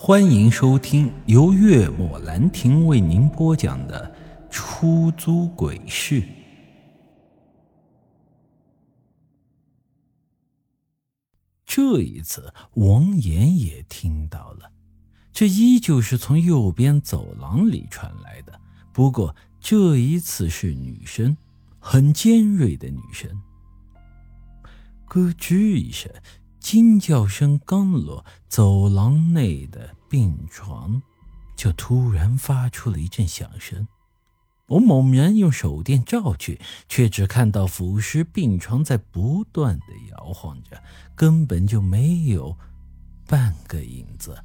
欢迎收听由月末兰亭为您播讲的《出租鬼市》。这一次，王岩也听到了，这依旧是从右边走廊里传来的，不过这一次是女声，很尖锐的女声。咯吱一声。惊叫声刚落，走廊内的病床就突然发出了一阵响声。我猛然用手电照去，却只看到腐尸病床在不断的摇晃着，根本就没有半个影子。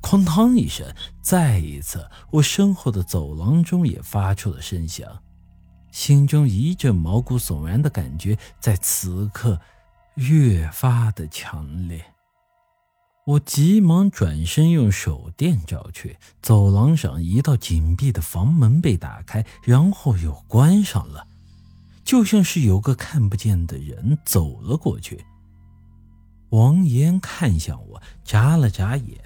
哐当一声，再一次，我身后的走廊中也发出了声响，心中一阵毛骨悚然的感觉在此刻。越发的强烈，我急忙转身用手电照去，走廊上一道紧闭的房门被打开，然后又关上了，就像是有个看不见的人走了过去。王岩看向我，眨了眨眼：“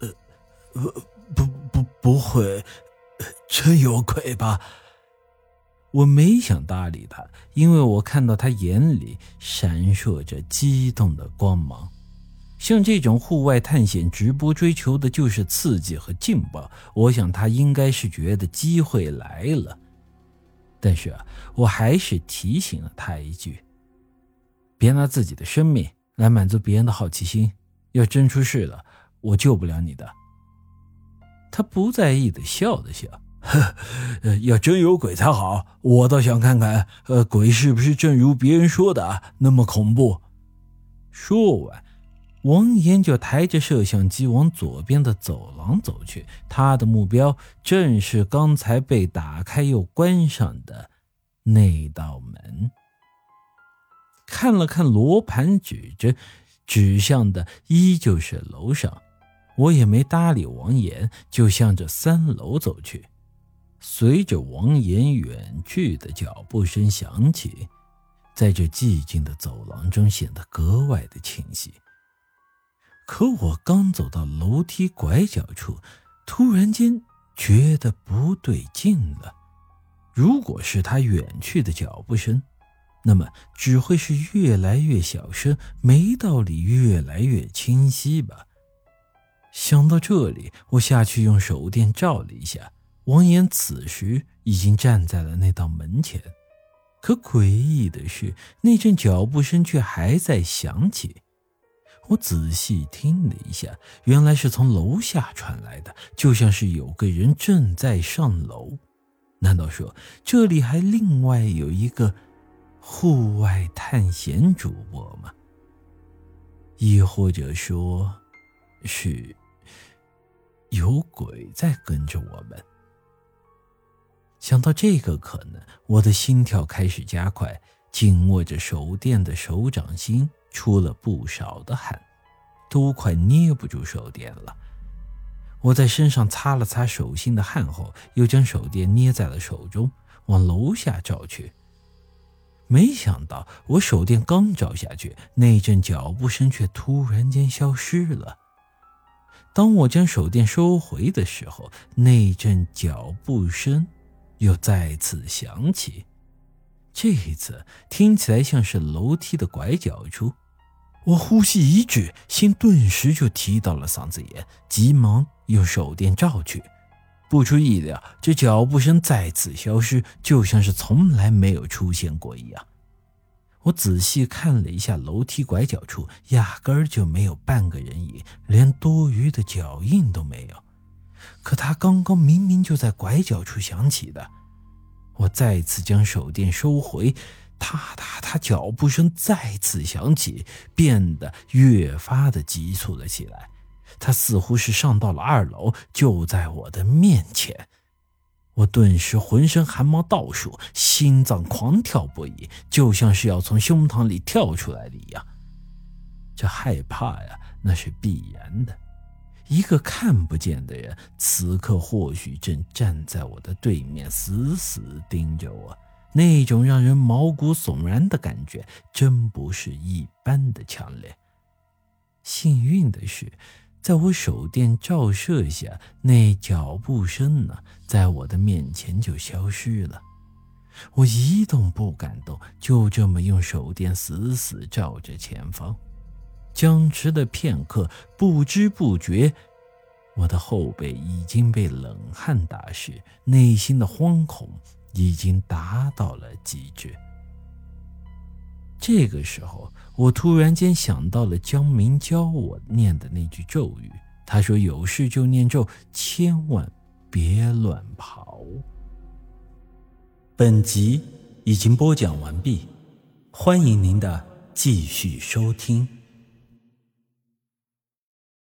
呃，不不不，不会，真有鬼吧？”我没想搭理他，因为我看到他眼里闪烁着激动的光芒。像这种户外探险直播，追求的就是刺激和劲爆。我想他应该是觉得机会来了。但是啊，我还是提醒了他一句：别拿自己的生命来满足别人的好奇心。要真出事了，我救不了你的。他不在意的笑了笑。呵，要真有鬼才好，我倒想看看，呃，鬼是不是正如别人说的那么恐怖。说完，王岩就抬着摄像机往左边的走廊走去，他的目标正是刚才被打开又关上的那道门。看了看罗盘，指着，指向的依旧是楼上，我也没搭理王岩，就向着三楼走去。随着王岩远去的脚步声响起，在这寂静的走廊中显得格外的清晰。可我刚走到楼梯拐角处，突然间觉得不对劲了。如果是他远去的脚步声，那么只会是越来越小声，没道理越来越清晰吧？想到这里，我下去用手电照了一下。王岩此时已经站在了那道门前，可诡异的是，那阵脚步声却还在响起。我仔细听了一下，原来是从楼下传来的，就像是有个人正在上楼。难道说这里还另外有一个户外探险主播吗？亦或者说，是有鬼在跟着我们？想到这个可能，我的心跳开始加快，紧握着手电的手掌心出了不少的汗，都快捏不住手电了。我在身上擦了擦手心的汗后，又将手电捏在了手中，往楼下照去。没想到，我手电刚照下去，那阵脚步声却突然间消失了。当我将手电收回的时候，那阵脚步声。又再次响起，这一次听起来像是楼梯的拐角处。我呼吸一滞，心顿时就提到了嗓子眼，急忙用手电照去。不出意料，这脚步声再次消失，就像是从来没有出现过一样。我仔细看了一下楼梯拐角处，压根儿就没有半个人影，连多余的脚印都没有。可他刚刚明明就在拐角处响起的，我再次将手电收回，踏踏踏，脚步声再次响起，变得越发的急促了起来。他似乎是上到了二楼，就在我的面前。我顿时浑身汗毛倒竖，心脏狂跳不已，就像是要从胸膛里跳出来的一样。这害怕呀，那是必然的。一个看不见的人，此刻或许正站在我的对面，死死盯着我。那种让人毛骨悚然的感觉，真不是一般的强烈。幸运的是，在我手电照射下，那脚步声呢，在我的面前就消失了。我一动不敢动，就这么用手电死死照着前方。僵持的片刻，不知不觉，我的后背已经被冷汗打湿，内心的惶恐已经达到了极致。这个时候，我突然间想到了江明教我念的那句咒语，他说：“有事就念咒，千万别乱跑。”本集已经播讲完毕，欢迎您的继续收听。